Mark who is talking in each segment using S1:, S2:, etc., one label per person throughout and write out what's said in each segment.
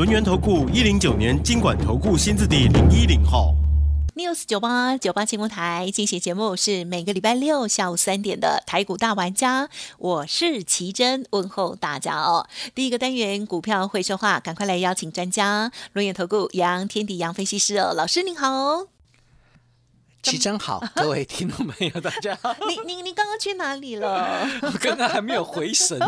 S1: 轮源投顾一零九年经管投顾新字第零一零号。
S2: news 九八九八新闻台进行节目是每个礼拜六下午三点的台股大玩家，我是奇珍，问候大家哦。第一个单元股票会说话，赶快来邀请专家，龙眼投顾杨天地杨分析师哦，老师您好。
S3: 奇真好，各位听众朋友，大家好。
S2: 你你你刚刚去哪里了？
S3: 我刚刚还没有回神，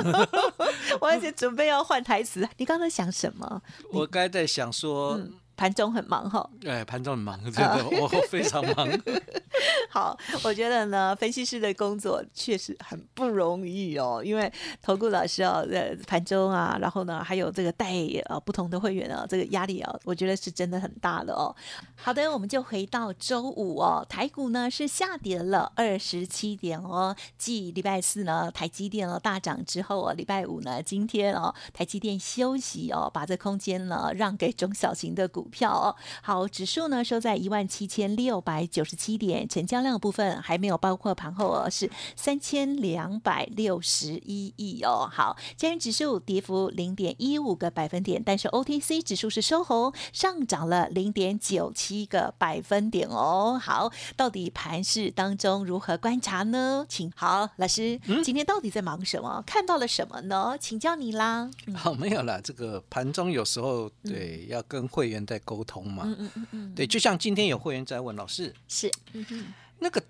S2: 我而且准备要换台词，你刚刚在想什么？
S3: 我刚才在想说，
S2: 盘中很忙哈。
S3: 哎，盘中很忙，真的，我非常忙。
S2: 好，我觉得呢，分析师的工作确实很不容易哦，因为投顾老师哦，呃，盘中啊，然后呢，还有这个带呃不同的会员啊，这个压力啊，我觉得是真的很大的哦。好的，我们就回到周五哦，台股呢是下跌了二十七点哦，继礼拜四呢台积电哦大涨之后哦，礼拜五呢今天哦台积电休息哦，把这空间呢让给中小型的股票哦。好，指数呢收在一万七千六百九十七点，成交量部分还没有包括盘后哦，是三千两百六十一亿哦。好，加元指数跌幅零点一五个百分点，但是 OTC 指数是收红，上涨了零点九七个百分点哦。好，到底盘市当中如何观察呢？请好老师，嗯今天到底在忙什么？看到了什么呢？请教你啦。
S3: 好，没有啦。这个盘中有时候对要跟会员在沟通嘛，
S2: 嗯嗯嗯嗯，
S3: 对，就像今天有会员在问老师，
S2: 是，嗯，
S3: 那个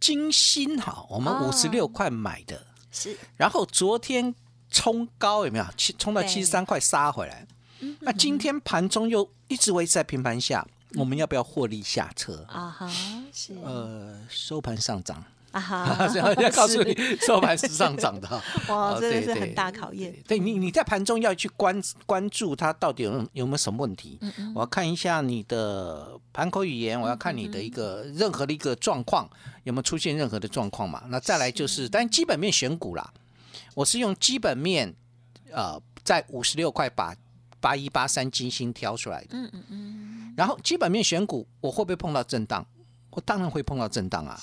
S3: 金星哈，我们
S2: 哦。
S3: 五十六块买的，
S2: 是，
S3: 然后昨天冲高有没有？七冲到七十三块杀回来，那今天盘中又一直维持在平盘下，我们要不要获利下车？
S2: 啊哈，是，
S3: 呃，收盘上涨。
S2: 啊哈，
S3: 要告诉你，收盘是上涨的。
S2: 哇，
S3: 哦
S2: 真的是很大考验。
S3: 对你，你在盘中要去关关注它到底有有没有什么问题。
S2: 嗯
S3: 我要看一下你的盘口语言，我要看你的一个任何的一个状况有没有出现任何的状况嘛。那再来就是，但基本面选股啦，我是用基本面，呃，在五十六块把八一八三金星挑出来的。
S2: 嗯嗯嗯，
S3: 然后基本面选股，我会不会碰到震荡？我当然会碰到震荡啊。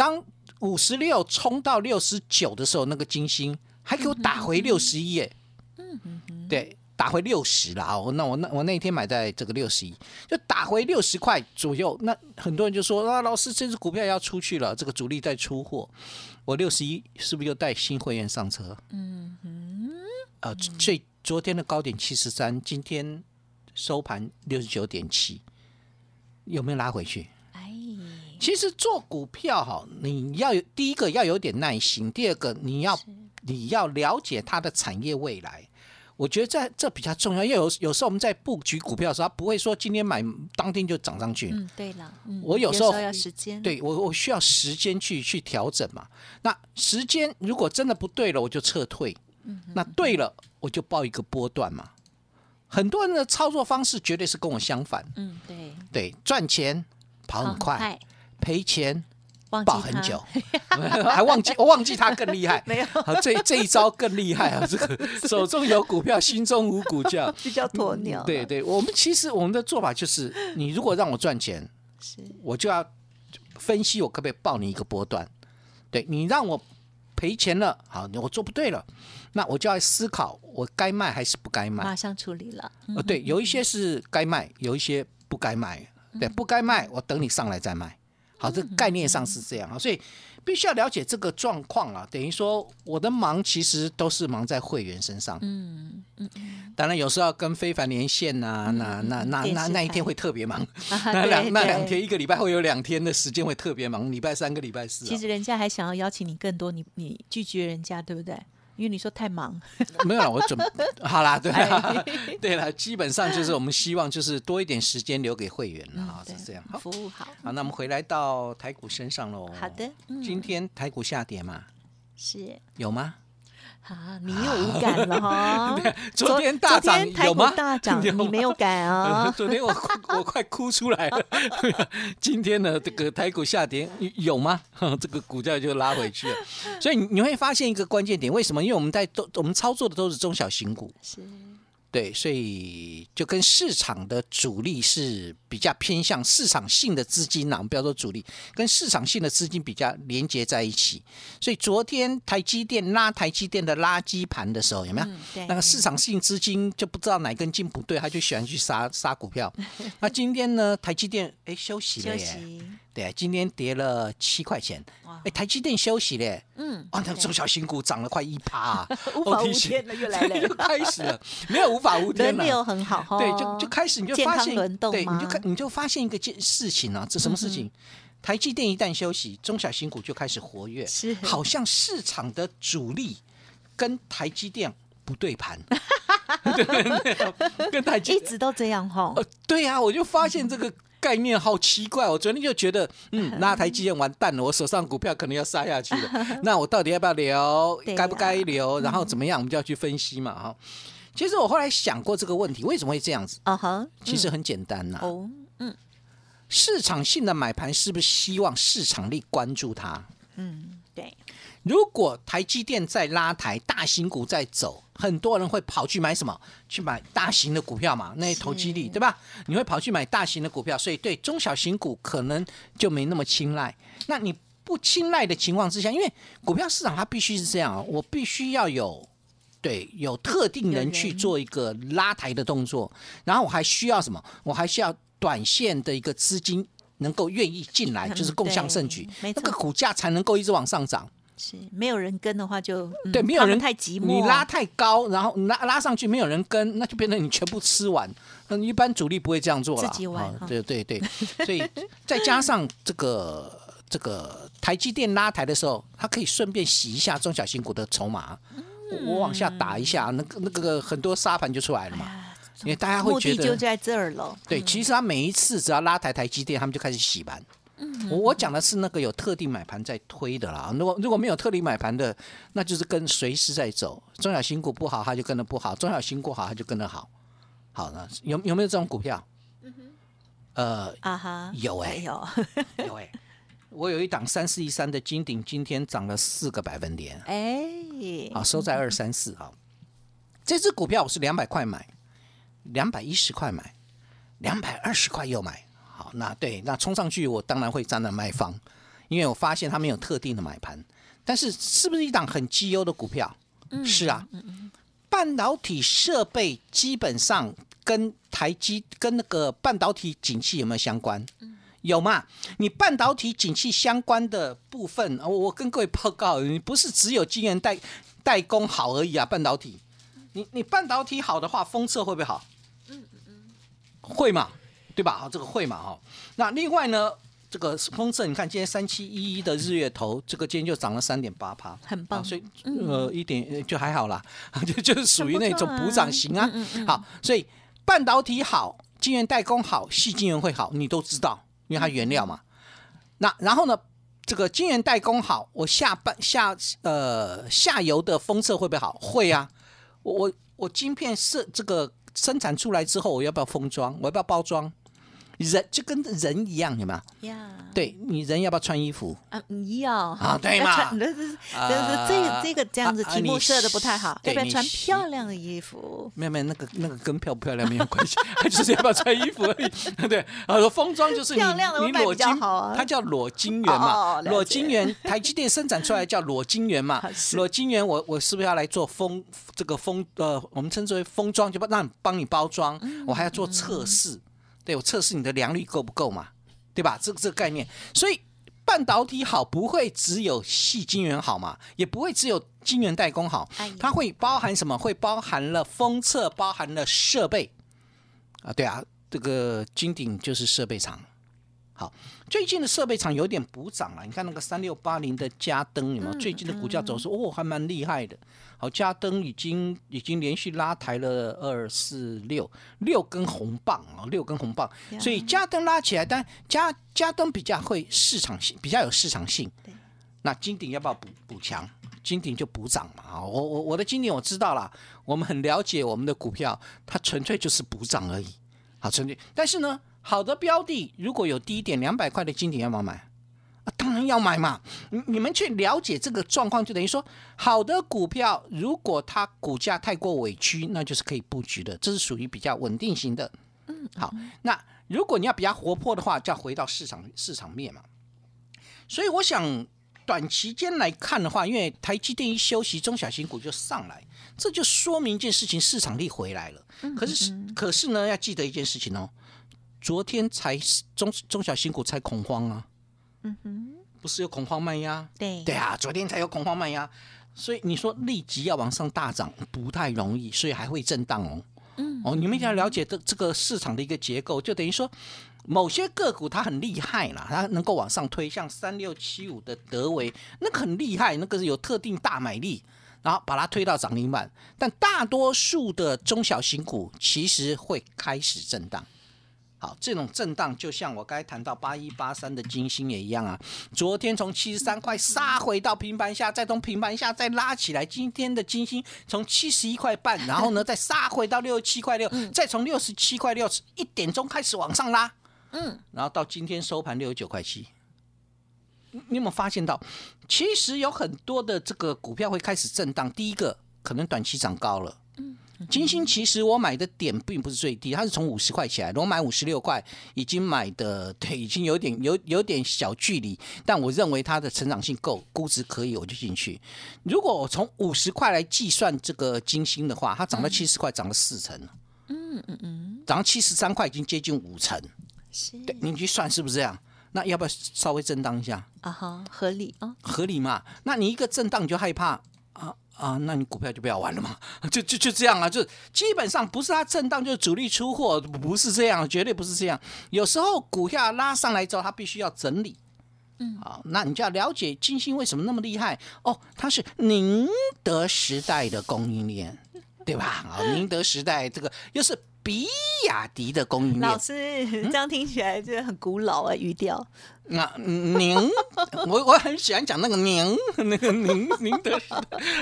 S3: 当五十六冲到六十九的时候，那个金星还给我打回六十一耶。对，打回六十啦。哦，那我那我那一天买在这个六十一，就打回六十块左右。那很多人就说啊，老师，这只股票要出去了，这个主力在出货。我六十一是不是又带新会员上车？嗯哼，呃，最昨天的高点七十三，今天收盘六十九点七，有没有拉回去？
S2: 哎，
S3: 其实做股票哈，你要有第一个要有点耐心，第二个你要你要了解它的产业未来。我觉得这这比较重要，因为有有时候我们在布局股票的时候，它不会说今天买当天就涨上去。
S2: 嗯，对了，嗯
S3: 我有时候
S2: 要时间，，
S3: 对我我需要时间去去调整嘛。那时间如果真的不对了，我就撤退。那对了，我就报一个波段嘛。很多人的操作方式绝对是跟我相反，
S2: 嗯，对，
S3: 对，赚钱跑很快，赔钱抱很久，还忘记我忘记他更厉害。
S2: 没有
S3: 好，这这一招更厉害啊！这个手中有股票，心中无股价。
S2: 比较鸵鸟，
S3: 对，对，我们其实我们的做法就是，你如果让我赚钱，
S2: 是，
S3: 我就要分析我可不可以报你一个波段。对你让我赔钱了，好，我做不对了，那我就要思考我该卖还是不该卖。
S2: 马上处理了，嗯
S3: 呃，对，有一些是该卖，有一些不该卖。对，不该卖，我等你上来再卖。好，这个概念上是这样啊，所以必须要了解这个状况啊。等于说，我的忙其实都是忙在会员身上。
S2: 嗯嗯
S3: 当然，有时候要跟非凡连线呐、那那那那那一天会特别忙。
S2: 啊
S3: 那两那两天，一个礼拜会有两天的时间会特别忙，礼拜三跟礼拜四啊、
S2: 其实人家还想要邀请你更多，你你拒绝人家，对不对？因为你说太忙，
S3: 没有了，我准 好啦，对啦
S2: 哎，
S3: 对了，基本上就是我们希望就是多一点时间留给会员了啊，
S2: 对
S3: 是这样。好，
S2: 服务好，
S3: 好，那我们回来到台股身上喽。
S2: 好的嗯
S3: 今天台股下跌嘛？
S2: 是
S3: 有吗？
S2: 啊，你又无感了哈？
S3: 昨天大涨有吗？
S2: 大涨，你没有感啊？
S3: 昨天我哭我快哭出来了。今天呢，这个台股下跌有吗？这个股价就拉回去了。所以你你会发现一个关键点，为什么？因为我们在都我们操作的都是中小型股，
S2: 是
S3: 对，所以就跟市场的主力是比较偏向市场性的资金呐、我们不要说主力，跟市场性的资金比较连接在一起。所以昨天台积电拉台积电的垃圾盘的时候，有没有？
S2: 嗯
S3: 那个市场性资金就不知道哪根筋不对，他就喜欢去杀杀股票。那今天呢，台积电哎休息了
S2: 休
S3: 耶，
S2: 息，
S3: 对，今天跌了七块钱。
S2: 哇。
S3: 哎，台积电休息嘞，
S2: 嗯，
S3: 啊，那中小新股涨了快一趴、啊，
S2: 无法无天了，又来了，
S3: 又开始了，没有无法无天了。
S2: 轮流很好哈。
S3: 对，就就开始你就发现，对，你就看你就发现一个件事情啊，这什么事
S2: 嗯
S3: 情？台积电一旦休息，中小型股就开始活跃，
S2: 是。
S3: 好像市场的主力跟台积电不对盘，对对跟台积
S2: 一直都这样哈。
S3: 呃，对呀、我就发现这个概念好奇怪。我昨天就觉得，嗯，那台积电完蛋了，我手上股票可能要杀下去了。那我到底要不要留该不该留？然后怎么样？我们就要去分析嘛，哈。其实我后来想过这个问题，为什么会这样子？
S2: 啊哈，
S3: 其实很简单呐、
S2: 哦，嗯
S3: 市场性的买盘是不是希望市场力关注它？
S2: 嗯，对，
S3: 如果台积电在拉抬，大型股在走，很多人会跑去买什么？去买大型的股票嘛，那些投机力对吧？你会跑去买大型的股票，所以对中小型股可能就没那么青睐。那你不青睐的情况之下，因为股票市场它必须是这样啊，我必须要有。对，有特定人去做一个拉抬的动作，然后我还需要什么？我还需要短线的一个资金能够愿意进来，
S2: 嗯
S3: 就是共享盛举那个股价才能够一直往上涨。
S2: 是没有人跟的话就嗯
S3: 对，没有人
S2: 太寂寞，
S3: 你拉太高，然后拉拉上去没有人跟，那就变成你全部吃完。嗯，一般主力不会这样做了。
S2: 自己玩哈
S3: 啊对对对，所以再加上这个这个台积电拉抬的时候，它可以顺便洗一下中小型股的筹码。我我往下打一下，那个那个很多沙盘就出来了嘛。
S2: 啊
S3: 因为大家会
S2: 目
S3: 觉得，
S2: 的就在这儿了。
S3: 对，其实他每一次只要拉抬台积电，他们就开始洗盘。我我讲的是那个有特定买盘在推的啦。如果如果没有特定买盘的，那就是跟随时在走。中小型股不好，它就跟着不好；中小型股好，它就跟着好。好了，有有没有这种股票？嗯呃，
S2: 啊哈，
S3: 有哎、
S2: 有，
S3: 有哎、我有一档三四一三的金鼎，今天涨了四个百分点，
S2: 哎，
S3: 啊，收在二三四 啊。这只股票我是两百块买，两百一十块买，两百二十块又买。好，那对，那冲上去我当然会站在卖方，因为我发现它没有特定的买盘。但是是不是一档很绩优的股票？是啊，半导体设备基本上跟台积跟那个半导体景气有没有相关？有嘛？你半导体景气相关的部分，我我跟各位报告，你不是只有晶圆代代工好而已啊，半导体，你你半导体好的话，封测会不会好？嗯嗯嗯，会嘛，对吧？好，这个会嘛，哈。那另外呢，这个封测，你看今天三七一一的日月头，这个今天就涨了三点八趴，
S2: 很棒
S3: 啊所以呃一点呃就还好啦，就就是属于那种补涨型啊。好，所以半导体好，晶圆代工好，细晶圆会好，你都知道，因为它原料嘛。那然后呢，这个晶圆代工好，我下半下呃下游的封测会不会好？会啊，我我晶片是这个生产出来之后，我要不要封装？我要不要包装？人就跟人一样，有没有？
S2: 呀，
S3: 对你人要不要穿衣服？
S2: 啊，你要
S3: 啊对嘛
S2: 这是这是这个这个这样子题目设的不太好，要不要穿漂亮的衣服？
S3: 没有没有，那个那个跟漂不漂亮没有关系，就是要不要穿衣服而已。对，啊，封装就是你你裸晶
S2: 好啊，
S3: 它叫裸晶圆
S2: 哦
S3: 嘛裸晶圆，台积电生产出来叫裸晶圆嘛
S2: 是，
S3: 裸晶圆我我是不是要来做封这个封呃，我们称之为封装，就帮让你帮你包装，
S2: 嗯
S3: 我还要做测试，对我测试你的良率够不够嘛，对吧？这个这个概念，所以。半导体好不会只有细晶圆好嘛，也不会只有晶圆代工好它会包含什么？会包含了封测，包含了设备啊，对啊，这个金鼎就是设备厂。好，最近的设备厂有点补涨了，你看那个三六八零的嘉登有没有？最近的股价走势哦，还蛮厉害的。好，嘉登已经已经连续拉抬了二四六六根红棒啊，六根红棒，所以嘉登拉起来，但嘉嘉登比较会市场性，比较有市场性。
S2: 对
S3: 那金鼎要不要补补强？金鼎就补涨嘛。啊，我我我的金鼎我知道了，我们很了解我们的股票，它纯粹就是补涨而已。好，纯粹。但是呢，好的标的如果有低点两百块的金鼎要不要买？啊，当然要买嘛。你你们去了解这个状况，就等于说，好的股票如果它股价太过委屈，那就是可以布局的，这是属于比较稳定型的。嗯，好，那如果你要比较活泼的话，就要回到市场市场面嘛。所以我想，短期间来看的话，因为台积电一休息，中小型股就上来，这就说明一件事情，市场力回来了。可是可是呢，要记得一件事情哦，昨天才中中小新股才恐慌啊。嗯哼，不是有恐慌卖压？
S2: 对
S3: 对啊，昨天才有恐慌卖压，所以你说立即要往上大涨不太容易，所以还会震荡哦。嗯，哦，你们一定要了解这这个市场的一个结构，就等于说某些个股它很厉害啦，它能够往上推，像三六七五的德维，那个很厉害，那个是有特定大买力，然后把它推到涨停板。但大多数的中小型股其实会开始震荡。好，这种震荡就像我刚才谈到八一八三的金星也一样啊。昨天从七十三块杀回到平盘下，再从平盘下再拉起来。今天的金星从七十一块半，然后呢再杀回到六十七块六，再从六十七块六一点钟开始往上拉，嗯，然后到今天收盘六十九块七。你有没有发现到，其实有很多的这个股票会开始震荡？第一个可能短期涨高了，嗯。金星其实我买的点并不是最低，它是从五十块起来，我买五十六块，已经买的 对，已经有点有有点小距离，但我认为它的成长性够，估值可以，我就进去。如果我从五十块来计算这个金星的话，它涨到七十块，涨了四成，嗯嗯嗯，涨到七十三块，已经接近五成，是，对，你去算是不是这样？那要不要稍微震荡一下？
S2: 啊哈，合理啊，
S3: 合理嘛？那你一个震荡你就害怕。啊，那你股票就不要玩了嘛？就就就这样啊，就基本上不是它震荡，就是主力出货，不是这样，绝对不是这样。有时候股票拉上来之后，它必须要整理。嗯，好，那你就要了解金星为什么那么厉害哦，它是宁德时代的供应链，对吧？啊，宁德时代这个又是。比亚迪的供应链，
S2: 老师这样听起来就很古老啊，语调。
S3: 那您，我我很喜欢讲那个您，那个您您的，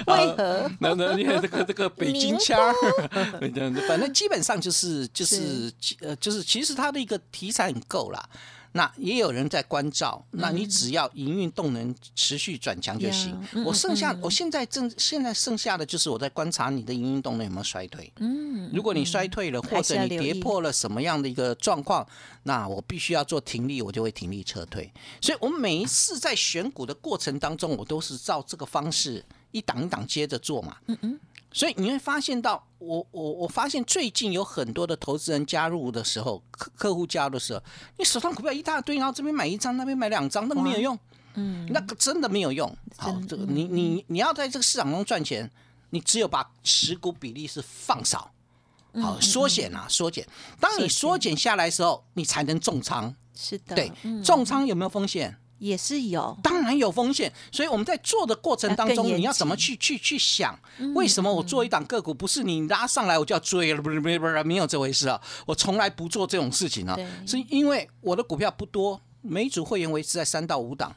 S2: 为何？
S3: 那那你看这个这个北京腔。儿，反正基本上就是就是。呃就是其实它的一个题材很够了。那也有人在关照，那你只要营运动能持续转强就行。我剩下，我现在正现在剩下的就是我在观察你的营运动能有没有衰退。嗯，如果你衰退了，或者你跌破了什么样的一个状况，那我必须要做停利，我就会停利撤退。所以我每一次在选股的过程当中，我都是照这个方式一档一档接着做嘛。嗯嗯。所以你会发现到，我我我发现最近有很多的投资人加入的时候，客客户加入的时候，你手上股票一大堆，然后这边买一张，那边买两张，那个没有用，嗯，那个真的没有用。好，这个你你你要在这个市场中赚钱，你只有把持股比例是放少，好缩减啊缩减。当你缩减下来的时候，你才能重仓。
S2: 是的，
S3: 对，重仓有没有风险？
S2: 也是有，
S3: 当然有风险，所以我们在做的过程当中，你要怎么去去去想？为什么我做一档个股，不是你拉上来我就要追了？不是不是不是，没有这回事啊！我从来不做这种事情啊，是因为我的股票不多，每组会员维持在三到五档。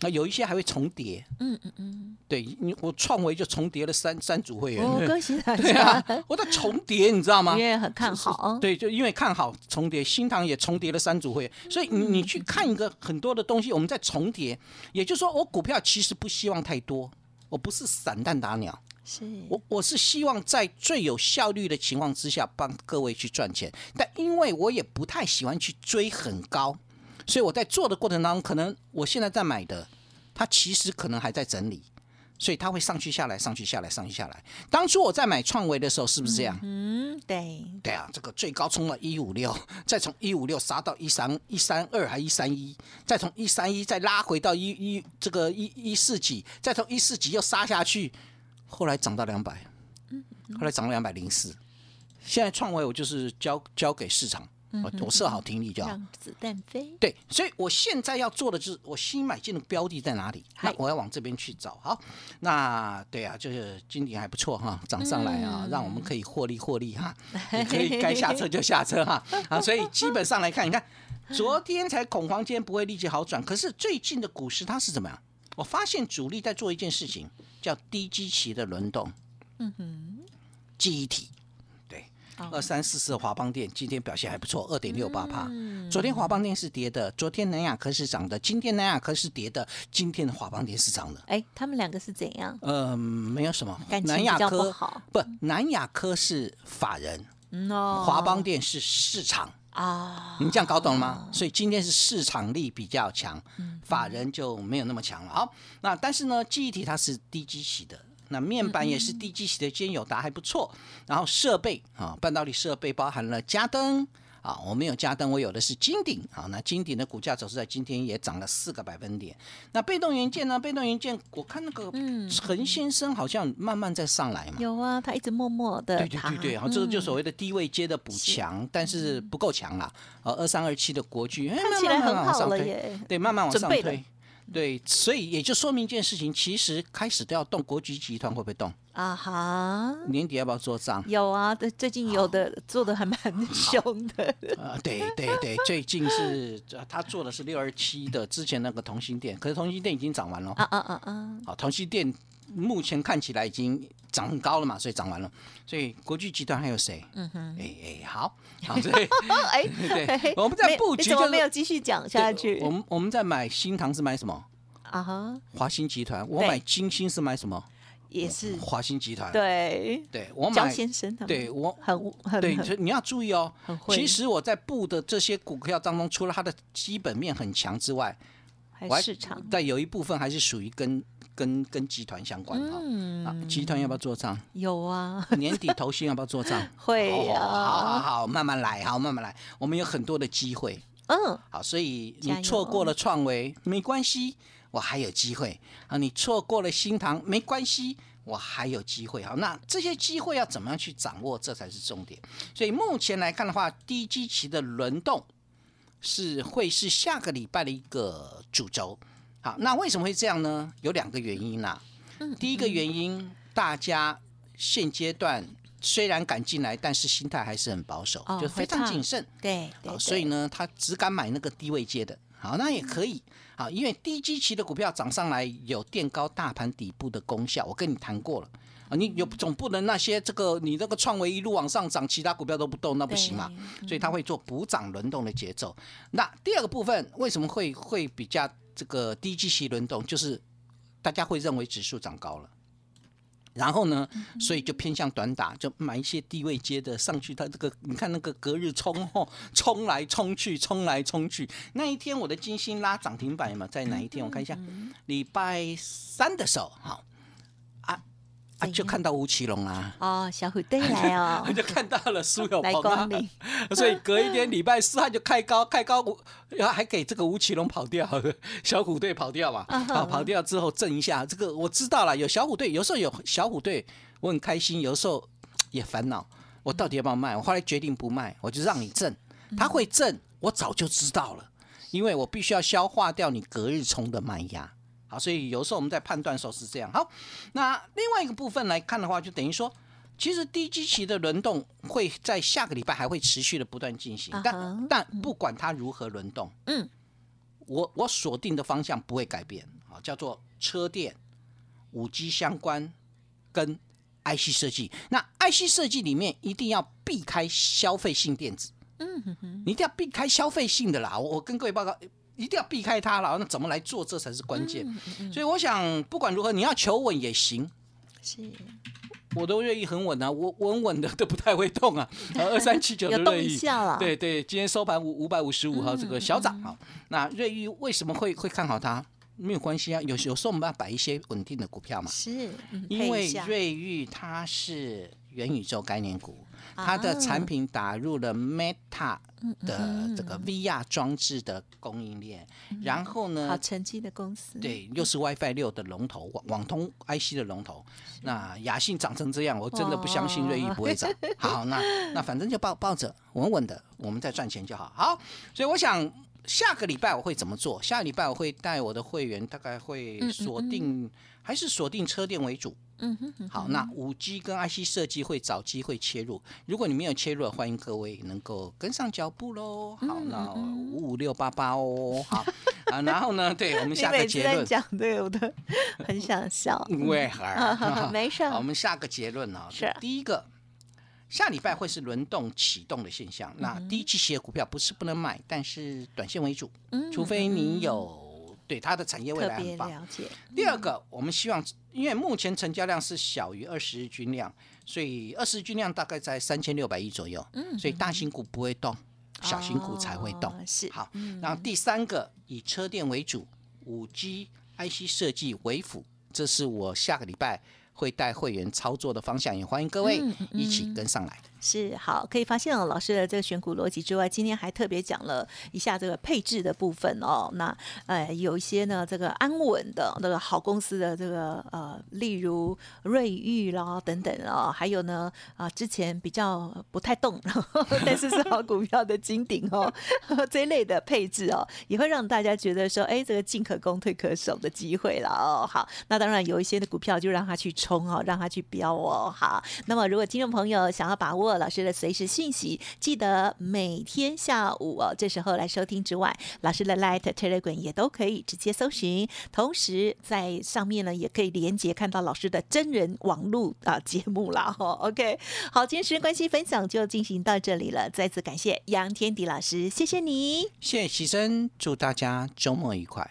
S3: 那有一些还会重叠，嗯嗯嗯，对你我创维就重叠了三三组会员，
S2: 哦，恭喜大
S3: 家！对啊，我在重叠，你知道吗？
S2: 因为很看好，
S3: 对，就因为看好重叠，新塘也重叠了三组会员，所以你你去看一个很多的东西，我们在重叠，也就是说，我股票其实不希望太多，我不是散弹打鸟，是我我是希望在最有效率的情况之下帮各位去赚钱，但因为我也不太喜欢去追很高。所以我在做的过程当中，可能我现在在买的，它其实可能还在整理，所以它会上去下来，上去下来，上去下来。当初我在买创维的时候，是不是这样？
S2: 嗯，对。
S3: 对啊，这个最高冲了一五六，再从一五六杀到一三一三二还一三一，再从一三一再拉回到一一这个一一四几，再从一四几又杀下去，后来涨到两百，后来涨到两百零四。现在创维我就是交交给市场。我设好听力就好，
S2: 让子弹飞。
S3: 对，所以我现在要做的就是，我新买进的标的在哪里？那我要往这边去找。好，那对啊，就是今年还不错哈，涨上来啊，让我们可以获利获利哈，可以该下车就下车哈。啊，所以基本上来看，你看 昨天才恐慌，今天不会立即好转，可是最近的股市它是怎么样？我发现主力在做一件事情，叫低基期的轮动。
S2: 嗯哼，
S3: 记忆体，二三四四华邦电今天表现还不错，二点六八帕。
S2: 嗯
S3: 昨天华邦电是跌的，昨天南亚科是涨的，今天南亚科是跌的，今天的华邦电是涨的。
S2: 哎，他们两个是怎样？
S3: 呃，没有什么南亚科
S2: 好
S3: 不，南亚科是法人，华邦电是市场。
S2: 啊，
S3: 你这样搞懂了吗？所以今天是市场力比较强，法人就没有那么强了。好，那但是呢，记忆体它是低基期的，那面板也是低基期的，今天友达还不错。然后设备啊，半导体设备包含了嘉登。啊，我没有嘉登，我有的是金鼎啊。那金鼎的股价走势在今天也涨了四个百分点。那被动元件呢？被动元件，我看那个陈先生好像慢慢在上来嘛。
S2: 有啊，他一直默默的
S3: 对对对对，好，这个就所谓的低位接的补
S2: 是
S3: 强，但是不够强啦。呃，二三二七的国巨，哎
S2: 看起来
S3: 慢慢
S2: 很好
S3: 慢慢往上推
S2: 了耶，
S3: 对，慢慢往上推。对，所以也就说明一件事情，其实开始都要动，国际集团会不会动？
S2: 啊哈，
S3: 年底要不要做账？
S2: 有啊，对最近有的做的还蛮凶的，
S3: 呃，对对对，最近是呃他做的是六二七的，之前那个同心店，可是同心店已经涨完了。
S2: 啊啊啊啊，
S3: 好，同心店目前看起来已经涨很高了嘛，所以涨完了。所以国巨集团还有谁？嗯哼，哎哎，好，好，所以
S2: 哎，
S3: 对
S2: 嘿
S3: 我们在布局就是
S2: 怎么没有继续讲下去
S3: 我们我们在买新塘是买什么？
S2: 啊哈？
S3: 华兴集团。我买金星是买什么？
S2: 也是
S3: 华兴集团。，
S2: 对，
S3: 对我
S2: 焦
S3: 买。
S2: 先生他们
S3: 对我
S2: 很很
S3: 对，所以你要注意哦其实我在布的这些股票当中，除了它的基本面很强之外，
S2: 还市场
S3: 但有一部分还是属于跟跟跟集团相关哈。
S2: 嗯
S3: 啊，集团要不要做账？
S2: 有啊，
S3: 年底投信要不要做账？
S2: 会
S3: 啊好好
S2: 啊，
S3: 好，慢慢来，好慢慢来。我们有很多的机会，
S2: 嗯，
S3: 好，所以你错过了创维没关系，我还有机会啊。你错过了新塘没关系，我还有机会。好，那这些机会要怎么样去掌握，这才是重点。所以目前来看的话，低基期的轮动是会是下个礼拜的一个主轴。好，那为什么会这样呢？有两个原因啦、第一个原因，大家现阶段虽然敢进来，但是心态还是很保守，
S2: 哦
S3: 就非常谨慎。
S2: 对
S3: 所以呢，他只敢买那个低位接的。好，那也可以。好，因为低基期的股票涨上来有垫高大盘底部的功效，我跟你谈过了。啊，你有总不能那些这个你那个创维一路往上涨，其他股票都不动，那不行嘛。所以它会做补涨轮动的节奏。那第二个部分为什么会会比较这个低基期轮动，就是大家会认为指数涨高了。然后呢，所以就偏向短打，就买一些低位接的上去。它这个你看那个隔日冲哦，冲来冲去，冲来冲去。那一天我的金星拉涨停板嘛，在哪一天？我看一下，礼拜三的时候，好啊啊，就看到吴奇隆啦。
S2: 哦，小虎队来哦，
S3: 就看到了苏有
S2: 来
S3: 朋啊 所以隔一天礼拜四他就开高，开高吴，然后还给这个吴奇隆跑掉，小虎队跑掉嘛，啊，跑掉之后震一下，这个我知道了，有小虎队，有时候有小虎队，我很开心，有时候 也烦恼，我到底要不要卖？我后来决定不卖，我就让你震，他会震，我早就知道了，因为我必须要消化掉你隔日冲的卖压。好，所以有时候我们在判断的时候是这样。好，那另外一个部分来看的话，就等于说，其实低基期的轮动会在下个礼拜还会持续的不断进行，但但不管它如何轮动，
S2: 嗯，
S3: 我我锁定的方向不会改变，好，叫做车电、五 G 相关跟 IC 设计。那 IC 设计里面一定要避开消费性电子，嗯哼哼，你一定要避开消费性的啦。我我跟各位报告。一定要避开它了，那怎么来做，这才是关键。所以我想，不管如何，你要求稳也行，
S2: 是
S3: 我都瑞意很稳啊，我稳稳的都不太会动啊。二三七九的对对，今天收盘五五百五十五号，这个小涨啊。那瑞玉为什么会会看好它？没有关系啊，有有时候我们要摆一些稳定的股票嘛。
S2: 是，嗯
S3: 因为瑞玉它是元宇宙概念股，它的
S2: 啊
S3: 产品打入了 Meta
S2: 嗯
S3: 的这个 VR 装置的供应链，然后呢，
S2: 好成绩的公司，，
S3: 对，又是 WiFi 六的龙头，网网通 IC 的龙头。那雅信长成这样，我真的不相信瑞昱不会涨。好，那那反正就抱抱着稳稳的，我们再赚钱就好。好，所以我想下个礼拜我会怎么做？下个礼拜我会带我的会员，大概会
S2: 嗯嗯
S3: 锁定，还是锁定车电为主。
S2: 嗯哼哼，
S3: 好，那五 G 跟 IC 设计会找机会切入。如果你没有切入，欢迎各位能够跟上脚步喽。好，
S2: 嗯
S3: 那五五六八八哦，好啊。然后呢，对我们下个结论，
S2: 讲对，我都很想笑。
S3: 为何？
S2: 没事
S3: 好，我们下个结论啊，
S2: 是
S3: 第一个，下礼拜会是轮动启动的现象。那低基期的股票不是不能买，但是短线为主，
S2: 嗯
S3: 除非你有对它的产业未来很棒。
S2: 了解，
S3: 第二个，我们希望，因为目前成交量是小于二十日均量，所以二十日均量大概在三千六百亿左右，所以大型股不会动，小型股才会动。
S2: 哦是
S3: 好，然后第三个以车电为主，五 G、IC 设计为辅，这是我下个礼拜会带会员操作的方向，也欢迎各位
S2: 嗯嗯
S3: 一起跟上来。
S2: 是好，可以发现哦，老师的这个选股逻辑之外，今天还特别讲了一下这个配置的部分哦。那呃，有一些呢，这个安稳的那个好公司的这个呃，例如瑞昱啦等等哦，还有呢啊、之前比较不太动，但是是好股票的金鼎哦这一类的配置哦，也会让大家觉得说，哎，这个进可攻退可守的机会了哦。好，那当然有一些的股票就让它去冲哦，让它去飙哦。好，那么如果听众朋友想要把握老师的随时讯息，记得每天下午哦这时候来收听之外，老师的 Light Telegram 也都可以直接搜寻，同时在上面呢也可以连接看到老师的真人网络啊节目啦。哦，OK，好，今天时间关系分享就进行到这里了，再次感谢杨天迪老师，谢谢你。
S3: 谢谢徐生，祝大家周末愉快。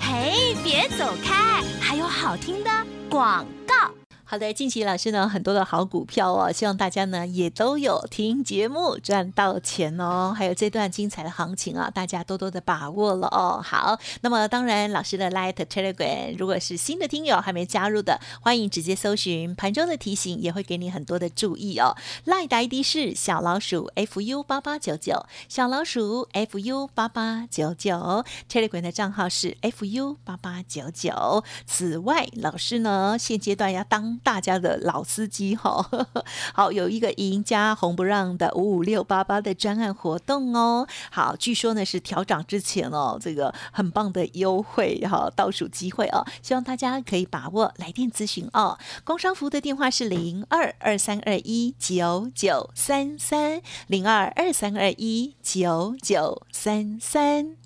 S4: 嘿，别走开，还有好听的广告。
S2: 好的，近期老师呢很多的好股票哦，希望大家呢也都有听节目赚到钱哦，还有这段精彩的行情啊，大家多多的把握了哦。好，那么当然老师的 Light Telegram，如果是新的听友还没加入的，欢迎直接搜寻盘中的提醒，也会给你很多的注意哦。Light 的 ID 是小老鼠 fu 八八九九，小老鼠 fu 八八九九，Telegram 的账号是 fu 八八九九。此外，老师呢现阶段要当大家的老司机哈、好，有一个赢家红不让的五五六八八的专案活动哦。好，据说呢是调涨之前哦，这个很棒的优惠哈、倒数机会哦，希望大家可以把握来电咨询哦。工商服务的电话是零二二三二一九九三三零二二三二一九九三三。